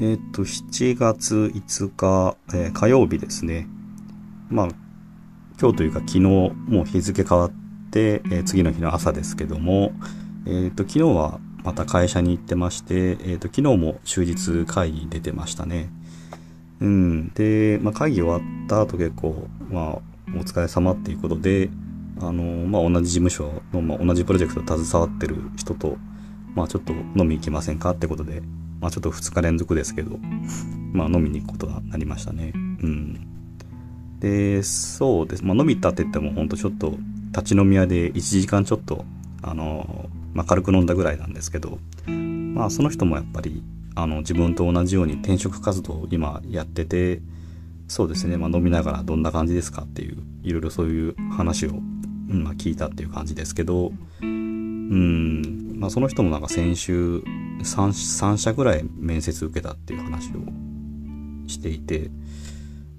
えっ、と、7月5日、えー火曜日ですね。まあ、今日というか昨日、もう日付変わって、えー次の日の朝ですけども、えっ、と、昨日はまた会社に行ってまして、えっ、と、昨日も終日会議に出てましたね。うん。で、まあ、会議終わった後結構、まあ、お疲れ様っていうことで、あの、まあ、同じ事務所の、まあ、同じプロジェクトに携わってる人と、まあ、ちょっと飲み行きませんかってことで、まあ、ちょっと2日連続ですけど、まあ、飲みに行くことがなりましたね。うん。で、そうです。まあ、飲み行ったって言っても、ほんとちょっと、立ち飲み屋で1時間ちょっと、あの、まあ、軽く飲んだぐらいなんですけど、まあ、その人もやっぱり、あの、自分と同じように転職活動を今やってて、そうですね、まあ、飲みながらどんな感じですかっていう、いろいろそういう話を、まあ、聞いたっていう感じですけど、うん、まあ、その人もなんか先週3、3社ぐらい面接受けたっていう話をしていて、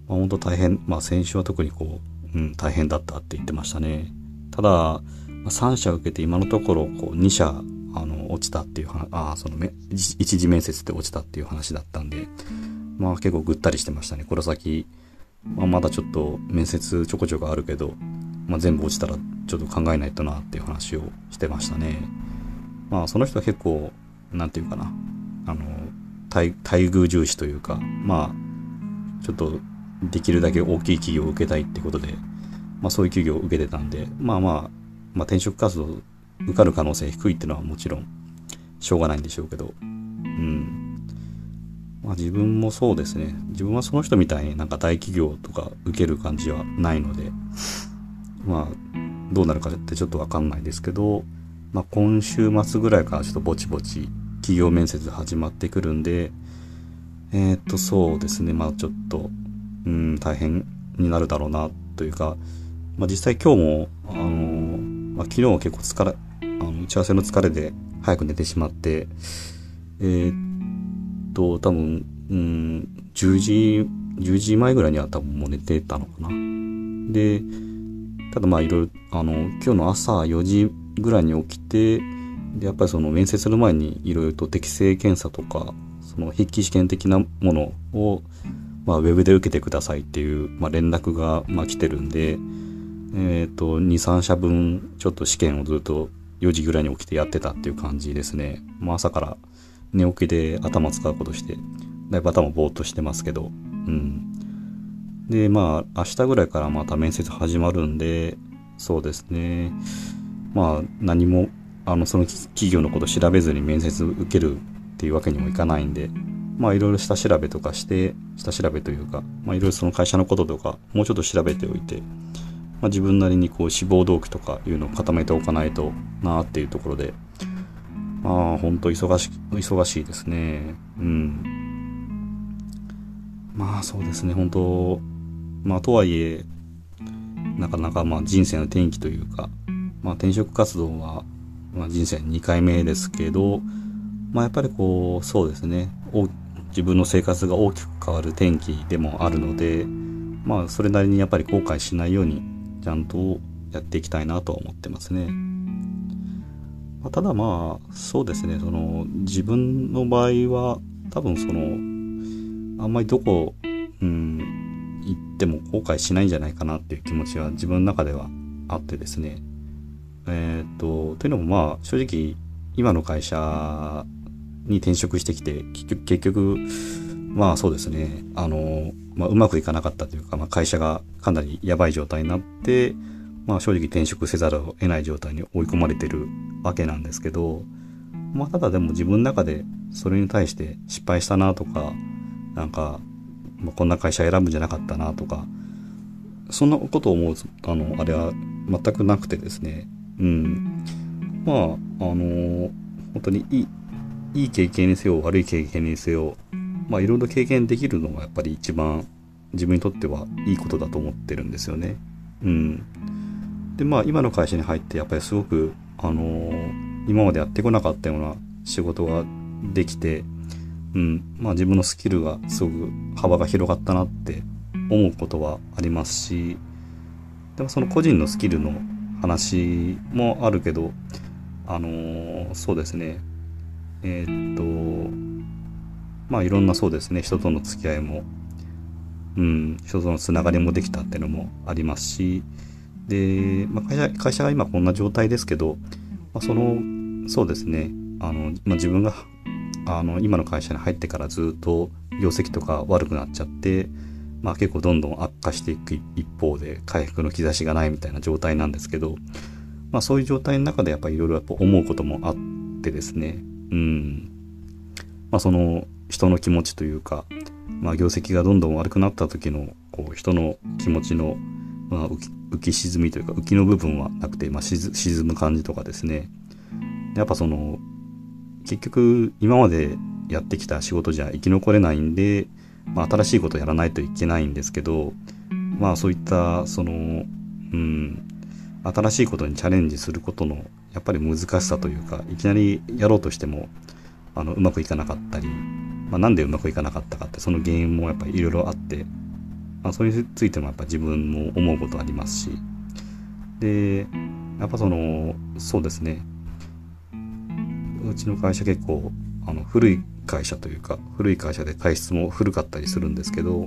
まあ、本当大変、まあ、先週は特にこう、うん、大変だったって言ってましたね。ただ、まあ、3社受けて今のところこう2社あの落ちたっていう話、あそのめ一一次面接で落ちたっていう話だったんで、まあ結構ぐったりしてましたね。この先、まあ、まだちょっと面接ちょこちょこあるけど、まあ、全部落ちたらちょっと考えないとなっていう話をしてましたね。まあその人は結構、なんていうかな、あの、待遇重視というか、まあ、ちょっとできるだけ大きい企業を受けたいってことで、まあそういう企業を受けてたんで、まあまあ、まあ転職活動受かる可能性低いっていうのはもちろんしょうがないんでしょうけど、うん。まあ自分もそうですね。自分はその人みたいになんか大企業とか受ける感じはないので、まあどうなるかってちょっとわかんないですけど、まあ今週末ぐらいからちょっとぼちぼち企業面接始まってくるんで、えーっとそうですね。まあちょっと、うん、大変になるだろうなというか、まあ実際今日も、あのまあ、昨日は結構疲れ、あの打ち合わせの疲れで早く寝てしまって、えーっと、多分、うん、10時、10時前ぐらいには多分もう寝てたのかな。で、ただまあいろいろ、あの、今日の朝4時ぐらいに起きて、で、やっぱりその面接する前にいろいろと適正検査とか、その筆記試験的なものを、まあ、ウェブで受けてくださいっていう、まあ、連絡が、まあ、来てるんで、えっ、と、2、3社分、ちょっと試験をずっと4時ぐらいに起きてやってたっていう感じですね。まあ、朝から寝起きで頭使うことして、だいぶ頭ぼーっとしてますけど、うん。で、まあ、明日ぐらいからまた面接始まるんで、そうですね。まあ、何も、あの、その企業のこと調べずに面接受けるっていうわけにもいかないんで、まあ、いろいろ下調べとかして、下調べというか、まあ、いろいろその会社のこととか、もうちょっと調べておいて、まあ、自分なりにこう志望動機とかいうのを固めておかないとなっていうところで、まあ、本当忙し、忙しいですね。うん。まあ、そうですね、本当まあ、とはいえ、なかなかまあ人生の転機というか、まあ、転職活動は、まあ、人生2回目ですけど、まあ、やっぱりこう、そうですね、自分の生活が大きく変わる転機でもあるので、まあ、それなりにやっぱり後悔しないように、ちゃんとやっていきたいなとは思ってますね。まあただまあ、そうですね、その、自分の場合は、多分その、あんまりどこ、うん、行っても後悔しないんじゃないかなっていう気持ちは自分の中ではあってですね。えーっと、というのもまあ、正直、今の会社に転職してきて、結局、結局まあそうですね、あの、まあうまくいかなかったというか、まあ会社がかなりやばい状態になって、まあ正直転職せざるを得ない状態に追い込まれてるわけなんですけど、まあただでも自分の中でそれに対して失敗したなとか、なんか、まあ、こんな会社選ぶんじゃなかったなとか、そんなことを思う、あの、あれは全くなくてですね、うん。まあ、あの、本当にいい、いい経験にせよ、悪い経験にせよ、まあいろいろ経験できるのがやっぱり一番自分にとってはいいことだと思ってるんですよね。うん。で、まあ今の会社に入ってやっぱりすごく、あのー今までやってこなかったような仕事ができて、うん。まあ自分のスキルがすごく幅が広がったなって思うことはありますし、でもその個人のスキルの話もあるけど、あのーそうですね。えーっと、まあいろんなそうですね、人との付き合いも、うん、人とのつながりもできたっていうのもありますし、で、まあ、会社会社が今こんな状態ですけど、まあ、その、そうですね、あの、まあ、自分があの今の会社に入ってからずっと業績とか悪くなっちゃって、まあ、結構どんどん悪化していく一方で回復の兆しがないみたいな状態なんですけど、まあ、そういう状態の中でやっぱりいろいろ思うこともあってですね。うん。まあその人の気持ちというか、まあ、業績がどんどん悪くなった時のこう人の気持ちの、まあ、浮き浮き沈みというか浮きの部分はなくて、まあ、沈む感じとかですね。やっぱその結局今までやってきた仕事じゃ生き残れないんで、まあ、新しいことやらないといけないんですけどまあそういったそのうん新しいことにチャレンジすることのやっぱり難しさというかいきなりやろうとしてもあのうまくいかなかったり、まあ、なんでうまくいかなかったかってその原因もやっぱりいろいろあって、まあ、それについてもやっぱ自分も思うことありますし。でやっぱそのそうですね。うちの会社結構あの古い会社というか古い会社で体質も古かったりするんですけど、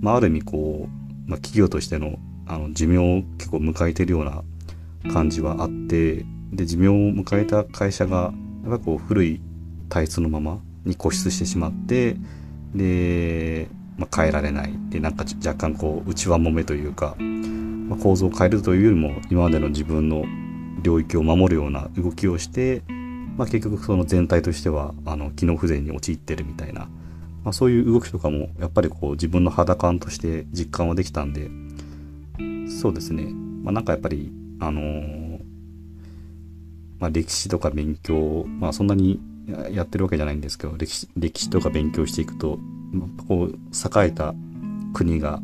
まあ、ある意味こう、まあ、企業としてのあの寿命を結構迎えてるような感じはあってで寿命を迎えた会社がやっぱこう古い体質のままに固執してしまってで、まあ、変えられない。でなんか若干こう内輪もめというか、まあ、構造を変えるというよりも今までの自分の領域を守るような動きをしてまあ、結局その全体としてはあの機能不全に陥ってるみたいな、まあ、そういう動きとかもやっぱりこう自分の肌感として実感はできたんでそうですね、まあ、なんかやっぱりあのー、まあ、歴史とか勉強、まあ、そんなにやってるわけじゃないんですけど歴史歴史とか勉強していくと、こう栄えた国が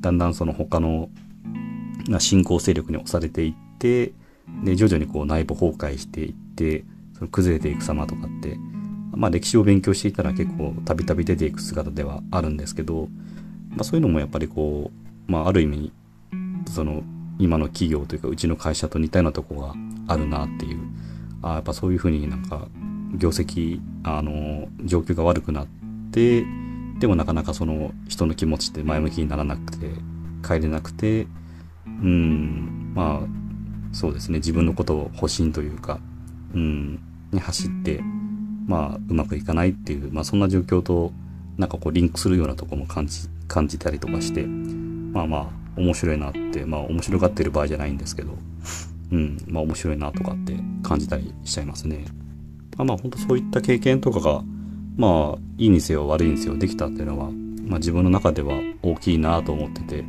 だんだんその他の新興勢力に押されていってで徐々にこう内部崩壊していってその崩れていく様とかって、まあ歴史を勉強していたら結構たびたび出ていく姿ではあるんですけど、まあそういうのもやっぱりこう、まあある意味、その今の企業というかうちの会社と似たようなとこがあるなっていう、あやっぱそういうふうになんか業績、あの、状況が悪くなって、でもなかなかその人の気持ちって前向きにならなくて、帰れなくて、うん、まあ、そうですね、自分のことを保身というか、うん、に走って、まあ、うまくいかないっていう、まあ、そんな状況と、なんかこう、リンクするようなとこも感じ、感じたりとかして、まあまあ、面白いなって、まあ、面白がってる場合じゃないんですけど、うん、まあ、面白いなとかって感じたりしちゃいますね。まあまあ、ほんとそういった経験とかが、まあ、いいにせよ悪いにせよできたっていうのは、まあ自分の中では大きいなと思ってて、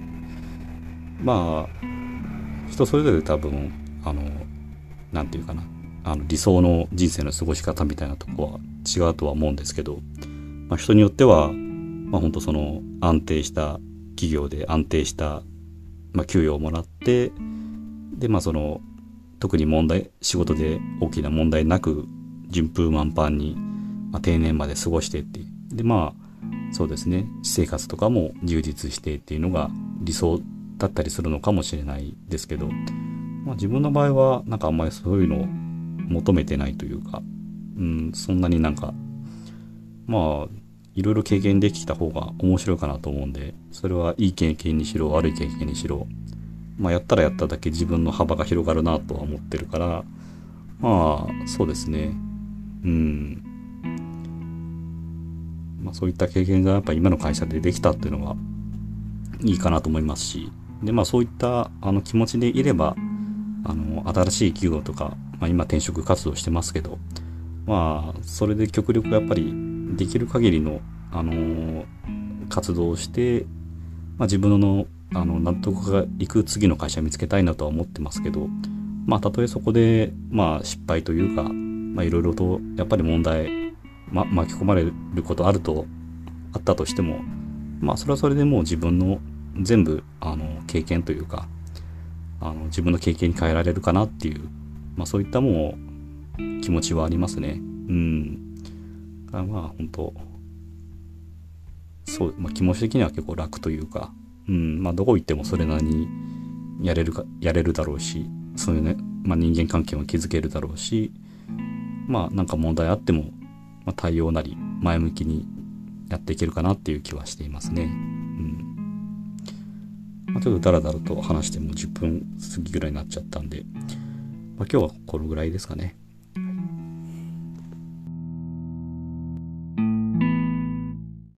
まあ、人それぞれ多分、あの、なんていうかな、あの理想の人生の過ごし方みたいなとこは違うとは思うんですけど、まあ、人によっては、まあ、本当その安定した企業で安定した、まあ、給与をもらってでまあその特に問題仕事で大きな問題なく順風満帆に、まあ、定年まで過ごしてってでまあそうですね。私生活とかも充実してっていうのが理想だったりするのかもしれないですけど、まあ、自分の場合はなんかあんまりそういうの求めてないというか、うん、そんなになんか、まあ、いろいろ経験できた方が面白いかなと思うんで、それはいい経験にしろ、悪い経験にしろ、まあ、やったらやっただけ自分の幅が広がるなとは思ってるから、まあ、そうですね。うん。まあ、そういった経験がやっぱ今の会社でできたっていうのはいいかなと思いますし、で、まあそういったあの気持ちでいれば、あの、新しい企業とか、まあ、今転職活動してますけど、まあ、それで極力やっぱりできる限りの、あのー、活動をして、まあ、自分のあの納得がいく次の会社見つけたいなとは思ってますけど、まあ、たとえそこで、まあ、失敗というか、まあ、いろいろとやっぱり問題、ま、巻き込まれることあるとあったとしても、まあ、それはそれでもう自分の全部あの経験というかあの自分の経験に変えられるかなっていうまあ、そういったもう気持ちはありますね。うん。まあ本当そう、まあ、気持ち的には結構楽というか、うんまあ、どこ行ってもそれなりにやれるかやれるだろうしそういうね、まあ、人間関係も築けるだろうしまあなんか問題あっても、まあ、対応なり前向きにやっていけるかなっていう気はしていますね。うんまあ、ちょっとダラダラと話しても10分過ぎぐらいになっちゃったんで。まあ、今日はこのぐらいですかね。